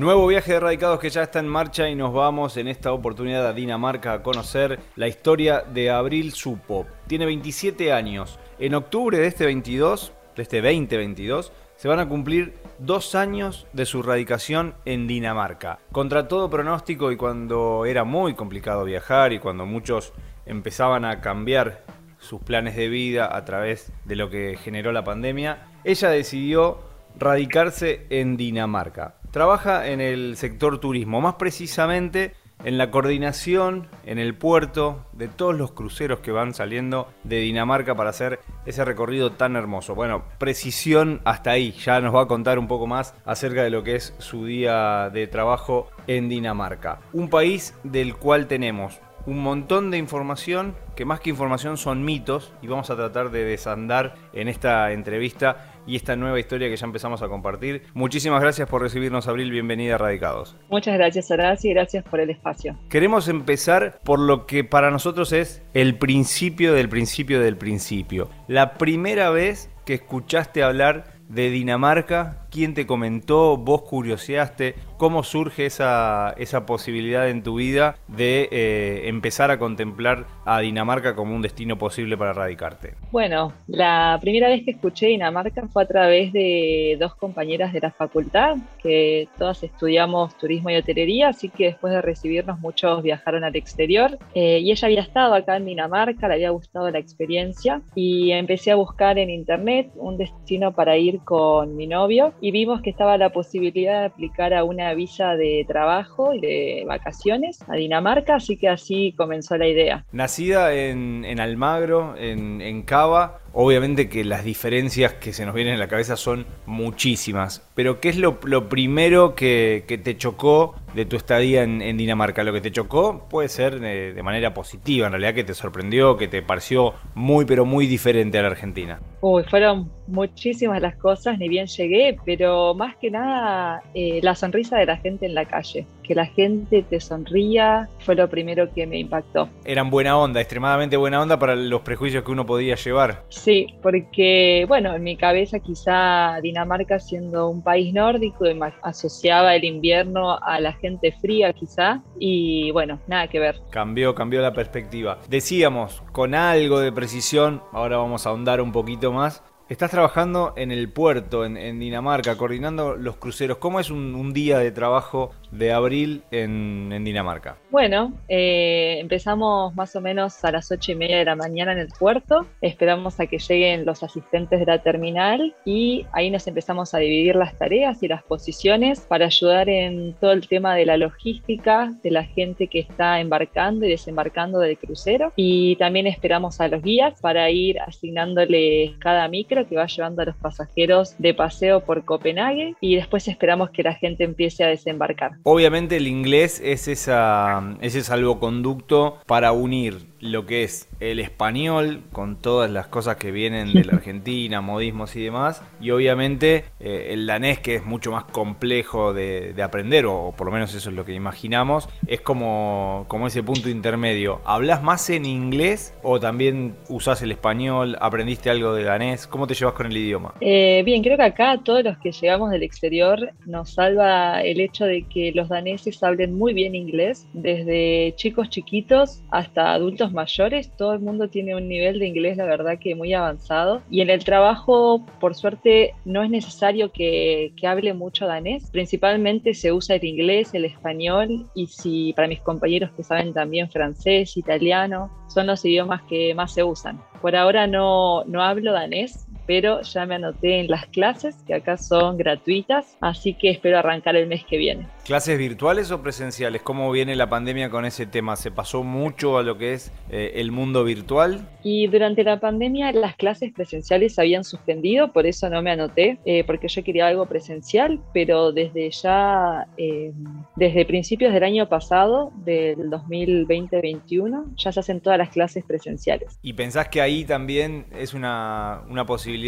Nuevo viaje de radicados que ya está en marcha y nos vamos en esta oportunidad a Dinamarca a conocer la historia de Abril Supo. Tiene 27 años. En octubre de este 22, de este 2022, se van a cumplir dos años de su radicación en Dinamarca. Contra todo pronóstico y cuando era muy complicado viajar y cuando muchos empezaban a cambiar sus planes de vida a través de lo que generó la pandemia, ella decidió radicarse en Dinamarca. Trabaja en el sector turismo, más precisamente en la coordinación en el puerto de todos los cruceros que van saliendo de Dinamarca para hacer ese recorrido tan hermoso. Bueno, precisión hasta ahí, ya nos va a contar un poco más acerca de lo que es su día de trabajo en Dinamarca. Un país del cual tenemos un montón de información que más que información son mitos y vamos a tratar de desandar en esta entrevista y esta nueva historia que ya empezamos a compartir. Muchísimas gracias por recibirnos, Abril. Bienvenida a Radicados. Muchas gracias, Horacio, y gracias por el espacio. Queremos empezar por lo que para nosotros es el principio del principio del principio. La primera vez que escuchaste hablar de Dinamarca quién te comentó, vos curioseaste, cómo surge esa, esa posibilidad en tu vida de eh, empezar a contemplar a Dinamarca como un destino posible para radicarte. Bueno, la primera vez que escuché Dinamarca fue a través de dos compañeras de la facultad, que todas estudiamos turismo y hotelería, así que después de recibirnos muchos viajaron al exterior eh, y ella había estado acá en Dinamarca, le había gustado la experiencia y empecé a buscar en internet un destino para ir con mi novio y vimos que estaba la posibilidad de aplicar a una visa de trabajo y de vacaciones a Dinamarca, así que así comenzó la idea. Nacida en, Almagro, en, en Cava, Obviamente que las diferencias que se nos vienen en la cabeza son muchísimas, pero ¿qué es lo, primero que, te chocó de tu estadía en, Dinamarca? Lo que te chocó puede ser de, manera positiva, en realidad que te sorprendió, que te pareció muy pero muy diferente a la Argentina. Uy, fueron muchísimas las cosas, ni bien llegué, pero más que nada eh, la sonrisa de la gente en la calle. Que la gente te sonría fue lo primero que me impactó. Eran buena onda, extremadamente buena onda para los prejuicios que uno podía llevar. Sí, porque, bueno, en mi cabeza quizá Dinamarca siendo un país nórdico asociaba el invierno a la gente fría quizá, y bueno, nada que ver. Cambió, cambió la perspectiva. Decíamos, con algo de precisión, ahora vamos a ahondar un poquito más, Estás trabajando en el puerto, en, Dinamarca, coordinando los cruceros. ¿Cómo es un, día de trabajo de abril en, Dinamarca? Bueno, eh, empezamos más o menos a las ocho y media de la mañana en el puerto. Esperamos a que lleguen los asistentes de la terminal y ahí nos empezamos a dividir las tareas y las posiciones para ayudar en todo el tema de la logística de la gente que está embarcando y desembarcando del crucero. Y también esperamos a los guías para ir asignándoles cada micro que va llevando a los pasajeros de paseo por Copenhague y después esperamos que la gente empiece a desembarcar. Obviamente el inglés es esa, ese salvoconducto para unir lo que es el español, con todas las cosas que vienen de la Argentina, modismos y demás, y obviamente eh, el danés, que es mucho más complejo de, aprender, o, por lo menos eso es lo que imaginamos, es como, como ese punto intermedio. ¿Hablas más en inglés o también usás el español? ¿Aprendiste algo de danés? ¿Cómo te llevas con el idioma? Eh, bien, creo que acá todos los que llegamos del exterior nos salva el hecho de que los daneses hablen muy bien inglés, desde chicos chiquitos hasta adultos mayores, todo el mundo tiene un nivel de inglés, la verdad que muy avanzado. Y en el trabajo, por suerte, no es necesario que, que hable mucho danés. Principalmente se usa el inglés, el español y si para mis compañeros que saben también francés, italiano, son los idiomas que más se usan. Por ahora no, no hablo danés, pero ya me anoté en las clases que acá son gratuitas, así que espero arrancar el mes que viene. ¿Clases virtuales o presenciales? ¿Cómo viene la pandemia con ese tema? ¿Se pasó mucho a lo que es eh, el mundo virtual? Y durante la pandemia las clases presenciales se habían suspendido, por eso no me anoté, eh, porque yo quería algo presencial, pero desde ya, eh, desde principios del año pasado, del 2020-2021, ya se hacen todas las clases presenciales. ¿Y pensás que ahí también es una, una posibilidad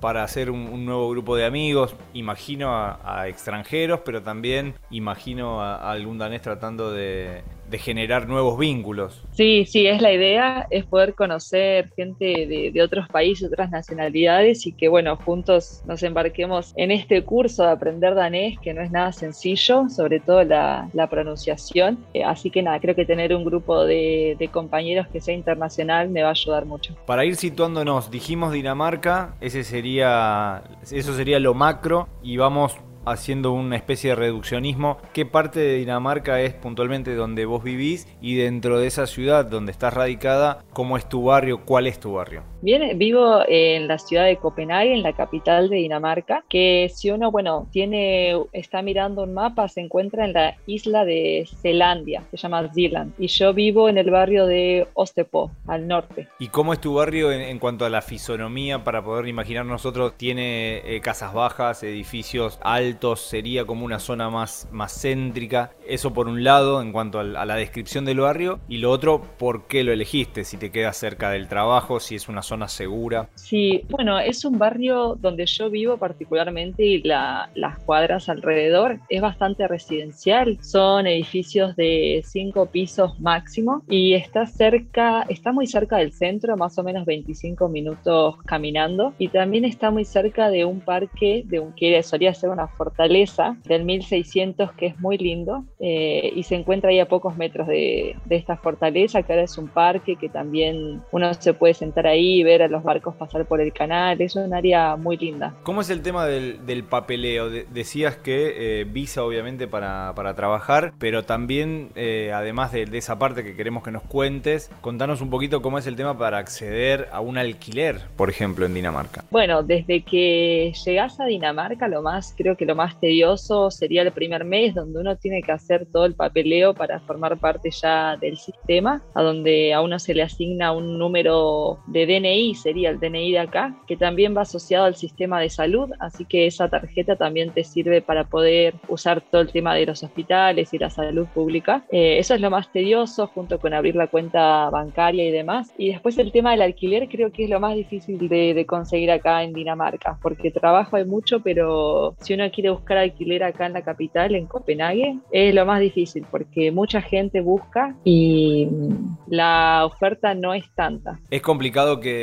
para hacer un, nuevo grupo de amigos? Imagino a, a extranjeros, pero también imagino a, algún danés tratando de, de generar nuevos vínculos. Sí, sí, es la idea, es poder conocer gente de, de, otros países, otras nacionalidades y que, bueno, juntos nos embarquemos en este curso de aprender danés, que no es nada sencillo, sobre todo la, la pronunciación. Eh, así que nada, creo que tener un grupo de, de compañeros que sea internacional me va a ayudar mucho. Para ir situándonos, dijimos Dinamarca, ese sería, eso sería lo macro y vamos haciendo una especie de reduccionismo, ¿qué parte de Dinamarca es puntualmente donde vos vivís y dentro de esa ciudad donde estás radicada, cómo es tu barrio, cuál es tu barrio? Bien, vivo en la ciudad de Copenhague, en la capital de Dinamarca, que si uno, bueno, tiene, está mirando un mapa, se encuentra en la isla de Zelandia, se llama Zealand, y yo vivo en el barrio de Ostepo, al norte. ¿Y cómo es tu barrio en, cuanto a la fisonomía, para poder imaginar nosotros? ¿Tiene eh, casas bajas, edificios altos, sería como una zona más, más céntrica? Eso por un lado, en cuanto a la descripción del barrio, y lo otro, ¿por qué lo elegiste? Si te quedas cerca del trabajo, si es una zona segura. Sí, bueno, es un barrio donde yo vivo particularmente y la, las cuadras alrededor es bastante residencial. Son edificios de cinco pisos máximo y está cerca, está muy cerca del centro, más o menos 25 minutos caminando y también está muy cerca de un parque de un que solía ser una fortaleza del 1600 que es muy lindo eh, y se encuentra ahí a pocos metros de, de esta fortaleza que ahora es un parque que también uno se puede sentar ahí ver a los barcos pasar por el canal. Es un área muy linda. ¿Cómo es el tema del, del papeleo? De, decías que eh, visa obviamente para, para, trabajar, pero también, eh, además de, de, esa parte que queremos que nos cuentes, contanos un poquito cómo es el tema para acceder a un alquiler, por ejemplo, en Dinamarca. Bueno, desde que llegas a Dinamarca, lo más, creo que lo más tedioso sería el primer mes, donde uno tiene que hacer todo el papeleo para formar parte ya del sistema, a donde a uno se le asigna un número de DNI DNI sería el DNI de acá, que también va asociado al sistema de salud, así que esa tarjeta también te sirve para poder usar todo el tema de los hospitales y la salud pública. Eh, eso es lo más tedioso, junto con abrir la cuenta bancaria y demás. Y después el tema del alquiler creo que es lo más difícil de, de conseguir acá en Dinamarca, porque trabajo hay mucho, pero si uno quiere buscar alquiler acá en la capital, en Copenhague, es lo más difícil, porque mucha gente busca y la oferta no es tanta. Es complicado que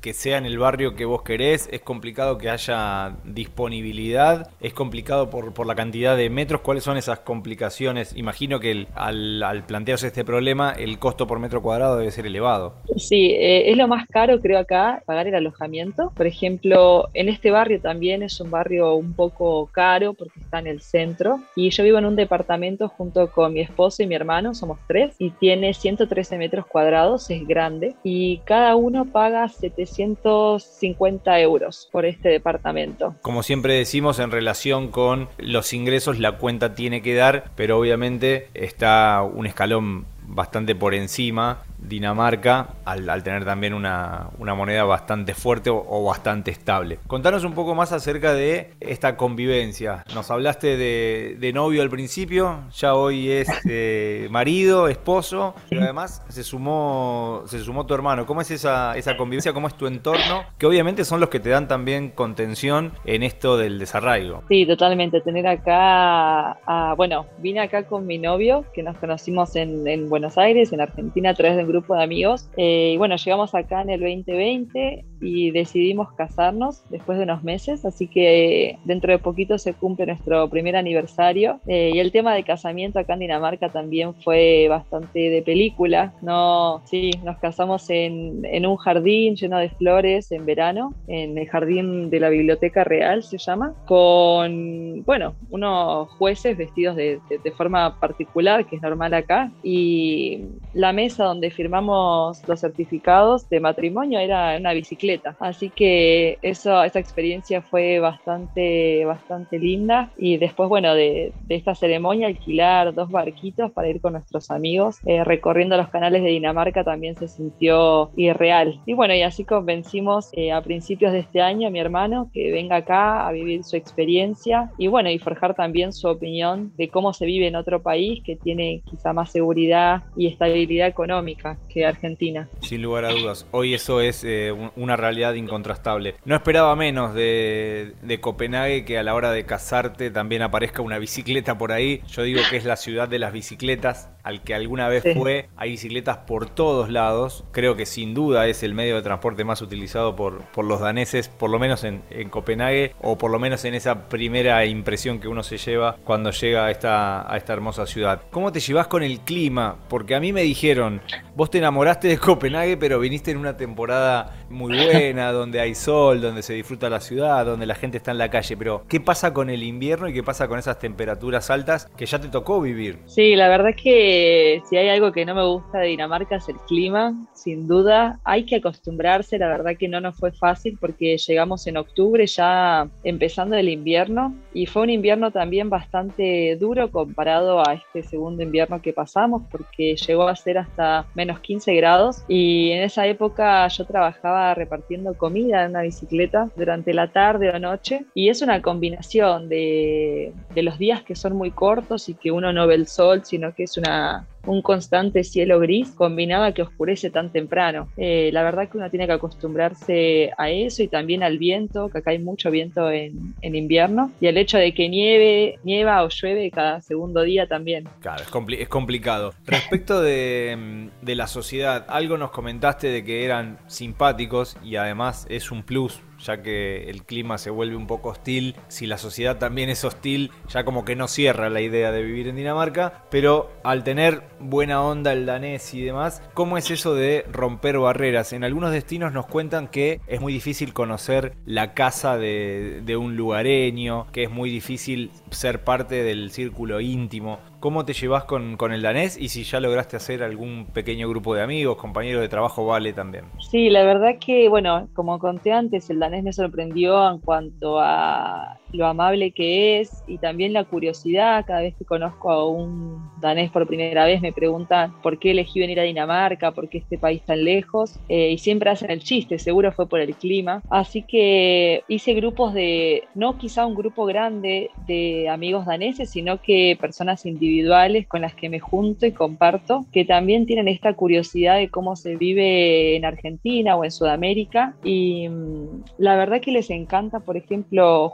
que, sea en el barrio que vos querés, es complicado que haya disponibilidad, es complicado por, por la cantidad de metros, ¿cuáles son esas complicaciones? Imagino que el, al, al, plantearse este problema, el costo por metro cuadrado debe ser elevado. Sí, eh, es lo más caro creo acá, pagar el alojamiento. Por ejemplo, en este barrio también es un barrio un poco caro porque está en el centro y yo vivo en un departamento junto con mi esposo y mi hermano, somos tres, y tiene 113 metros cuadrados, es grande, y cada uno paga 750 euros por este departamento. Como siempre decimos, en relación con los ingresos, la cuenta tiene que dar, pero obviamente está un escalón bastante por encima Dinamarca al, al tener también una, una, moneda bastante fuerte o, o, bastante estable. Contanos un poco más acerca de esta convivencia. Nos hablaste de, de novio al principio, ya hoy es eh, marido, esposo, pero además se sumó, se sumó tu hermano. ¿Cómo es esa, esa convivencia? ¿Cómo es tu entorno? Que obviamente son los que te dan también contención en esto del desarraigo. Sí, totalmente. Tener acá, a, bueno, vine acá con mi novio, que nos conocimos en, en Buenos Aires, en Argentina, a través de grupo de amigos. Eh, y bueno, llegamos acá en el 2020 y decidimos casarnos después de unos meses, así que dentro de poquito se cumple nuestro primer aniversario. Eh, y el tema de casamiento acá en Dinamarca también fue bastante de película, ¿no? Sí, nos casamos en, en un jardín lleno de flores en verano, en el jardín de la Biblioteca Real se llama, con, bueno, unos jueces vestidos de, de, de forma particular, que es normal acá, y la mesa donde firmamos los certificados de matrimonio era una bicicleta. Así que eso, esa experiencia fue bastante, bastante linda. Y después, bueno, de, de esta ceremonia, alquilar dos barquitos para ir con nuestros amigos eh, recorriendo los canales de Dinamarca también se sintió irreal. Y bueno, y así convencimos eh, a principios de este año a mi hermano que venga acá a vivir su experiencia y bueno, y forjar también su opinión de cómo se vive en otro país que tiene quizá más seguridad y estabilidad económica que Argentina. Sin lugar a dudas, hoy eso es eh, una realidad incontrastable. No esperaba menos de, de, Copenhague que a la hora de casarte también aparezca una bicicleta por ahí. Yo digo que es la ciudad de las bicicletas al que alguna vez fue, hay bicicletas por todos lados. Creo que sin duda es el medio de transporte más utilizado por, por los daneses, por lo menos en, en Copenhague, o por lo menos en esa primera impresión que uno se lleva cuando llega a esta, a esta hermosa ciudad. ¿Cómo te llevas con el clima? Porque a mí me dijeron, vos te enamoraste de Copenhague, pero viniste en una temporada muy buena, donde hay sol, donde se disfruta la ciudad, donde la gente está en la calle. Pero, ¿qué pasa con el invierno y qué pasa con esas temperaturas altas que ya te tocó vivir? Sí, la verdad es que si hay algo que no me gusta de Dinamarca es el clima, sin duda. Hay que acostumbrarse, la verdad que no nos fue fácil porque llegamos en octubre ya empezando el invierno y fue un invierno también bastante duro comparado a este segundo invierno que pasamos porque llegó a ser hasta menos 15 grados y en esa época yo trabajaba repartiendo comida en una bicicleta durante la tarde o noche. Y es una combinación de, de los días que son muy cortos y que uno no ve el sol, sino que es una, un constante cielo gris combinado a que oscurece tan temprano. Eh, la verdad que uno tiene que acostumbrarse a eso y también al viento, que acá hay mucho viento en, en invierno, y el hecho de que nieve, nieva o llueve cada segundo día también. Claro, es, es complicado. Respecto de, de la sociedad, algo nos comentaste de que eran simpáticos y además es un plus ya que el clima se vuelve un poco hostil, si la sociedad también es hostil, ya como que no cierra la idea de vivir en Dinamarca, pero al tener buena onda el danés y demás, ¿cómo es eso de romper barreras? En algunos destinos nos cuentan que es muy difícil conocer la casa de, de un lugareño, que es muy difícil ser parte del círculo íntimo. ¿Cómo te llevas con, con, el danés y si ya lograste hacer algún pequeño grupo de amigos, compañeros de trabajo, vale también? Sí, la verdad que, bueno, como conté antes, el danés me sorprendió en cuanto a lo amable que es y también la curiosidad. Cada vez que conozco a un danés por primera vez me preguntan por qué elegí venir a Dinamarca, por qué este país tan lejos eh, y siempre hacen el chiste, seguro fue por el clima. Así que hice grupos de, no quizá un grupo grande de amigos daneses, sino que personas individuales con las que me junto y comparto, que también tienen esta curiosidad de cómo se vive en Argentina o en Sudamérica. Y mm, la verdad que les encanta, por ejemplo,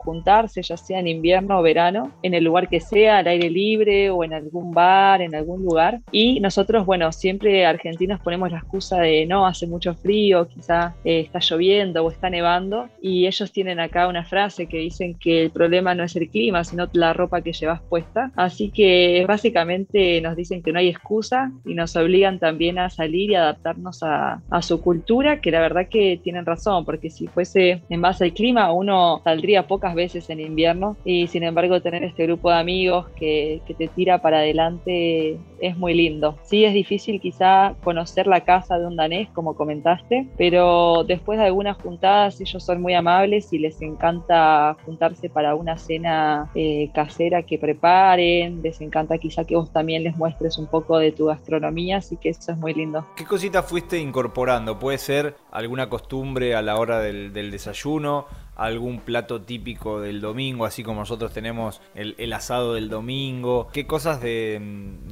juntarse, ya sea en invierno o verano, en el lugar que sea, al aire libre o en algún bar, en algún lugar. Y nosotros, bueno, siempre argentinos ponemos la excusa de no, hace mucho frío, quizá eh, está lloviendo o está nevando. Y ellos tienen acá una frase que dicen que el problema no es el clima, sino la ropa que llevas puesta. Así que básicamente nos dicen que no hay excusa y nos obligan también a salir y adaptarnos a, su cultura, que la verdad que tienen razón, porque si fuese en base al clima, uno saldría pocas veces en invierno y sin embargo tener este grupo de amigos que, te tira para adelante es muy lindo. Sí es difícil quizá conocer la casa de un danés, como comentaste, pero después de algunas juntadas ellos son muy amables y les encanta juntarse para una cena eh, casera que preparen, les encanta quizá que vos también les muestres un poco de tu gastronomía, así que eso es muy lindo. ¿Qué cositas fuiste incorporando? ¿Puede ser alguna costumbre a la hora del desayuno? Algún plato típico del domingo, así como nosotros tenemos el, asado del domingo. ¿Qué cosas de,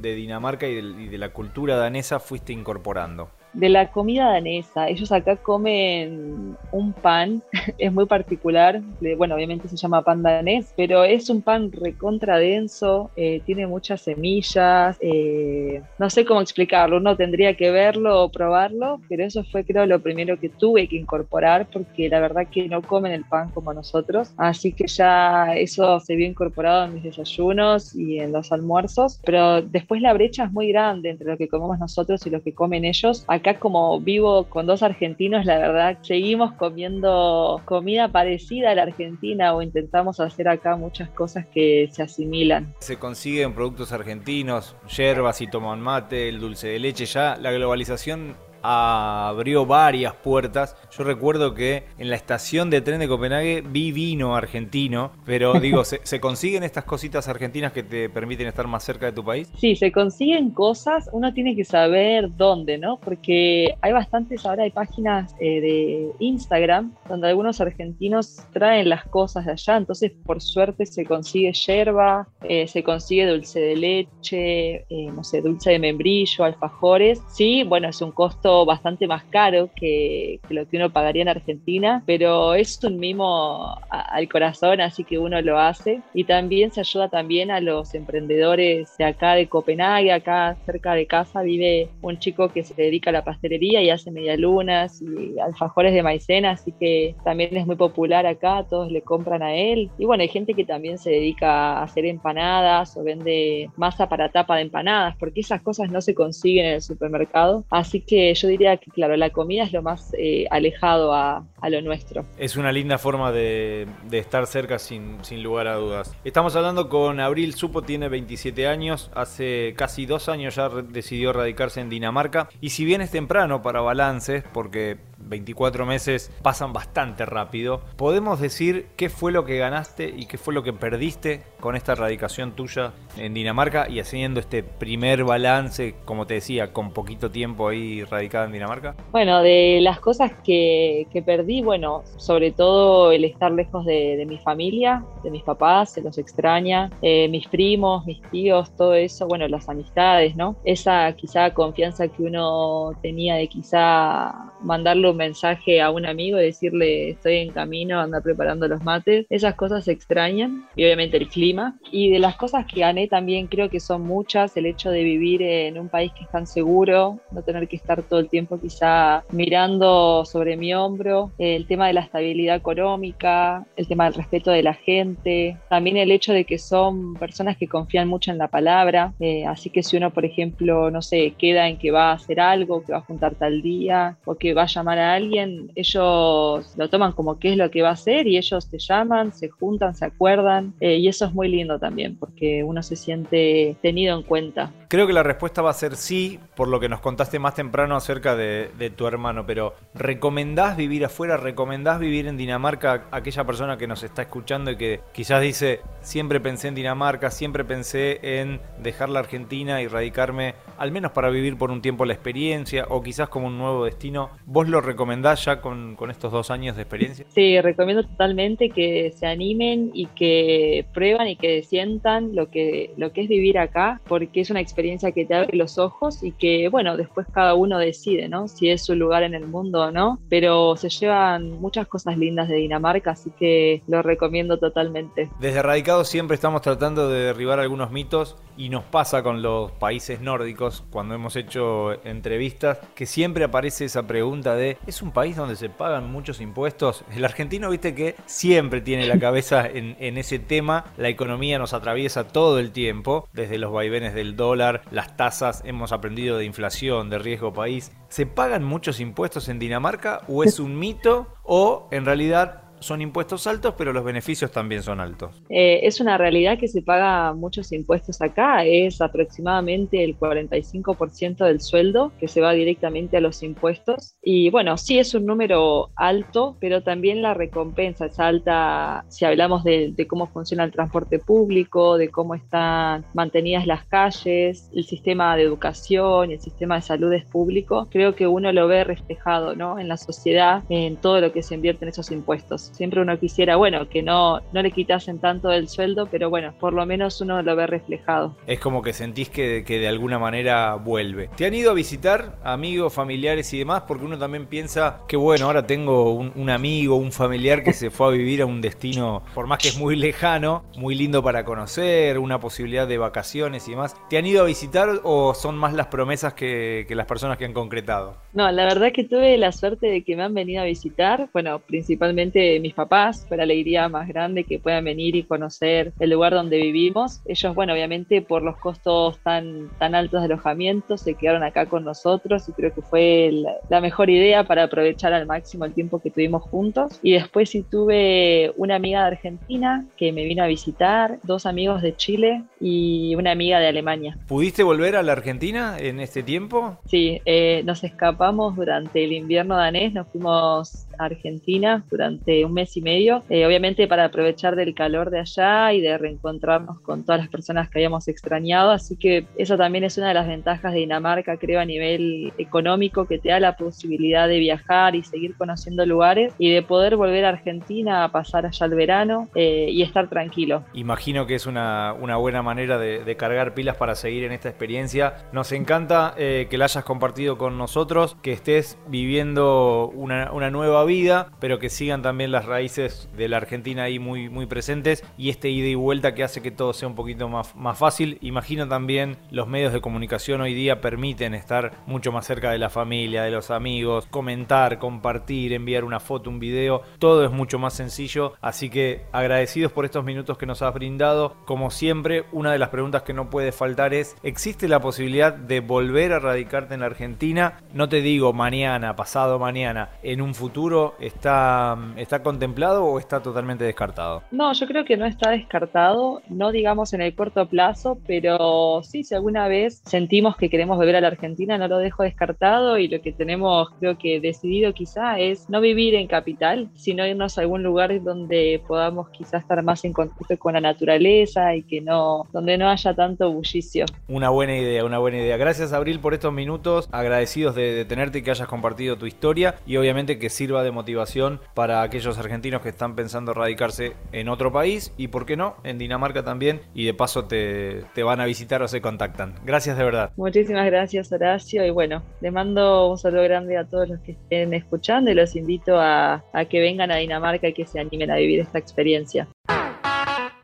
Dinamarca y de la cultura danesa fuiste incorporando? De la comida danesa. Ellos acá comen un pan, es muy particular, bueno, obviamente se llama pan danés, pero es un pan recontra denso, eh, tiene muchas semillas, eh, no sé cómo explicarlo, uno tendría que verlo o probarlo, pero eso fue creo lo primero que tuve que incorporar porque la verdad que no comen el pan como nosotros, así que ya eso se vio incorporado en mis desayunos y en los almuerzos, pero después la brecha es muy grande entre lo que comemos nosotros y lo que comen ellos. Acá como vivo con dos argentinos, la verdad, seguimos comiendo comida parecida a la Argentina o intentamos hacer acá muchas cosas que se asimilan. Se consiguen productos argentinos, yerbas y toman mate, el dulce de leche, ya la globalización abrió varias puertas. Yo recuerdo que en la estación de tren de Copenhague vi vino argentino, pero digo, ¿se, consiguen estas cositas argentinas que te permiten estar más cerca de tu país? Sí, se consiguen cosas, uno tiene que saber dónde, ¿no? Porque hay bastantes, ahora hay páginas eh, de Instagram donde algunos argentinos traen las cosas de allá, entonces por suerte se consigue yerba, eh, se consigue dulce de leche, eh, no sé, dulce de membrillo, alfajores. Sí, bueno, es un costo bastante más caro que, lo que uno pagaría en Argentina, pero es un mimo al corazón, así que uno lo hace. Y también se ayuda también a los emprendedores de acá de Copenhague, acá cerca de casa vive un chico que se dedica a la pastelería y hace medialunas y alfajores de maicena, así que también es muy popular acá, todos le compran a él. Y bueno, hay gente que también se dedica a hacer empanadas o vende masa para tapa de empanadas, porque esas cosas no se consiguen en el supermercado. Así que yo diría que, claro, la comida es lo más eh, alejado a, lo nuestro. Es una linda forma de, estar cerca sin, sin, lugar a dudas. Estamos hablando con Abril Supo, tiene 27 años, hace casi dos años ya decidió radicarse en Dinamarca y si bien es temprano para balances, porque 24 meses pasan bastante rápido. ¿Podemos decir qué fue lo que ganaste y qué fue lo que perdiste con esta radicación tuya en Dinamarca y haciendo este primer balance, como te decía, con poquito tiempo ahí radicada en Dinamarca? Bueno, de las cosas que, perdí, bueno, sobre todo el estar lejos de, mi familia, de mis papás, se los extraña, eh, mis primos, mis tíos, todo eso, bueno, las amistades, ¿no? Esa quizá confianza que uno tenía de quizá mandarle un mensaje a un amigo y decirle estoy en camino, anda preparando los mates, esas cosas se extrañan y obviamente el clima. Y de las cosas que gané también creo que son muchas, el hecho de vivir en un país que es tan seguro, no tener que estar todo el tiempo quizá mirando sobre mi hombro, el tema de la estabilidad económica, el tema del respeto de la gente, también el hecho de que son personas que confían mucho en la palabra, eh, así que si uno, por ejemplo, no sé, queda en que va a hacer algo, que va a juntar tal día o que va a llamar a alguien, ellos lo toman como qué es lo que va a hacer y ellos te llaman, se juntan, se acuerdan eh, y eso es muy lindo también porque uno se siente tenido en cuenta. Creo que la respuesta va a ser sí, por lo que nos contaste más temprano acerca de, tu hermano, pero ¿recomendás vivir afuera? ¿Recomendás vivir en Dinamarca a aquella persona que nos está escuchando y que quizás dice, siempre pensé en Dinamarca, siempre pensé en dejar la Argentina y radicarme, al menos para vivir por un tiempo la experiencia o quizás como un nuevo destino? ¿Vos lo recomendás ya con, con estos dos años de experiencia? Sí, recomiendo totalmente que se animen y que prueban y que sientan lo que, lo que es vivir acá, porque es una experiencia que te abre los ojos y que, bueno, después cada uno decide, ¿no? Si es su lugar en el mundo o no, pero se llevan muchas cosas lindas de Dinamarca, así que lo recomiendo totalmente. Desde Siempre estamos tratando de derribar algunos mitos y nos pasa con los países nórdicos cuando hemos hecho entrevistas que siempre aparece esa pregunta de ¿es un país donde se pagan muchos impuestos? El argentino viste que siempre tiene la cabeza en, en ese tema, la economía nos atraviesa todo el tiempo, desde los vaivenes del dólar, las tasas, hemos aprendido de inflación, de riesgo país. ¿Se pagan muchos impuestos en Dinamarca o es un mito o en realidad son impuestos altos, pero los beneficios también son altos. Eh, es una realidad que se paga muchos impuestos acá, es aproximadamente el 45% del sueldo que se va directamente a los impuestos. Y bueno, sí es un número alto, pero también la recompensa es alta si hablamos de, cómo funciona el transporte público, de cómo están mantenidas las calles, el sistema de educación y el sistema de salud es público. Creo que uno lo ve reflejado ¿no? en la sociedad, en todo lo que se invierte en esos impuestos. Siempre uno quisiera, bueno, que no, no le quitasen tanto del sueldo, pero bueno, por lo menos uno lo ve reflejado. Es como que sentís que, que de alguna manera vuelve. ¿Te han ido a visitar amigos, familiares y demás? Porque uno también piensa que bueno, ahora tengo un, un amigo, un familiar que se fue a vivir a un destino, por más que es muy lejano, muy lindo para conocer, una posibilidad de vacaciones y demás. ¿Te han ido a visitar o son más las promesas que, que las personas que han concretado? No, la verdad que tuve la suerte de que me han venido a visitar, bueno, principalmente mis papás, fue la alegría más grande que puedan venir y conocer el lugar donde vivimos. Ellos, bueno, obviamente por los costos tan, tan altos de alojamiento, se quedaron acá con nosotros y creo que fue la, mejor idea para aprovechar al máximo el tiempo que tuvimos juntos. Y después sí tuve una amiga de Argentina que me vino a visitar, dos amigos de Chile y una amiga de Alemania. ¿Pudiste volver a la Argentina en este tiempo? Sí, eh, nos escapamos durante el invierno danés, nos fuimos a Argentina durante un mes y medio, eh, obviamente para aprovechar del calor de allá y de reencontrarnos con todas las personas que habíamos extrañado, así que eso también es una de las ventajas de Dinamarca, creo, a nivel económico, que te da la posibilidad de viajar y seguir conociendo lugares y de poder volver a Argentina a pasar allá el verano eh, y estar tranquilo. Imagino que es una, una buena manera de, cargar pilas para seguir en esta experiencia. Nos encanta eh, que la hayas compartido con nosotros, que estés viviendo una, una nueva vida, pero que sigan también las raíces de la Argentina ahí muy, muy presentes y este ida y vuelta que hace que todo sea un poquito más, más fácil. Imagino también los medios de comunicación hoy día permiten estar mucho más cerca de la familia, de los amigos, comentar, compartir, enviar una foto, un video, todo es mucho más sencillo, así que agradecidos por estos minutos que nos has brindado. Como siempre, una de las preguntas que no puede faltar es, ¿existe la posibilidad de volver a radicarte en la Argentina? No te digo mañana, pasado mañana, en un futuro, ¿está, está contemplado o está totalmente descartado? No, yo creo que no está descartado, no digamos en el corto plazo, pero sí, si alguna vez sentimos que queremos volver a la Argentina, no lo dejo descartado y lo que tenemos creo que decidido quizá es no vivir en capital, sino irnos a algún lugar donde podamos quizás estar más en contacto con la naturaleza y que no, donde no haya tanto bullicio. Una buena idea, una buena idea. Gracias Abril por estos minutos, agradecidos de, tenerte y que hayas compartido tu historia y obviamente que sirva de motivación para aquellos argentinos que están pensando radicarse en otro país y por qué no, en Dinamarca también y de paso te, te van a visitar o se contactan. Gracias de verdad. Muchísimas gracias Horacio y bueno, les mando un saludo grande a todos los que estén escuchando y los invito a, a que vengan a Dinamarca y que se animen a vivir esta experiencia.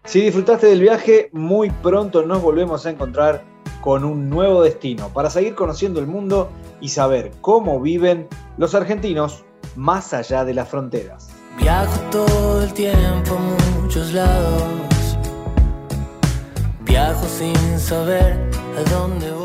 Si disfrutaste del viaje, muy pronto nos volvemos a encontrar con un nuevo destino para seguir conociendo el mundo y saber cómo viven los argentinos más allá de las fronteras. Viajo todo el tiempo a muchos lados, viajo sin saber a dónde voy.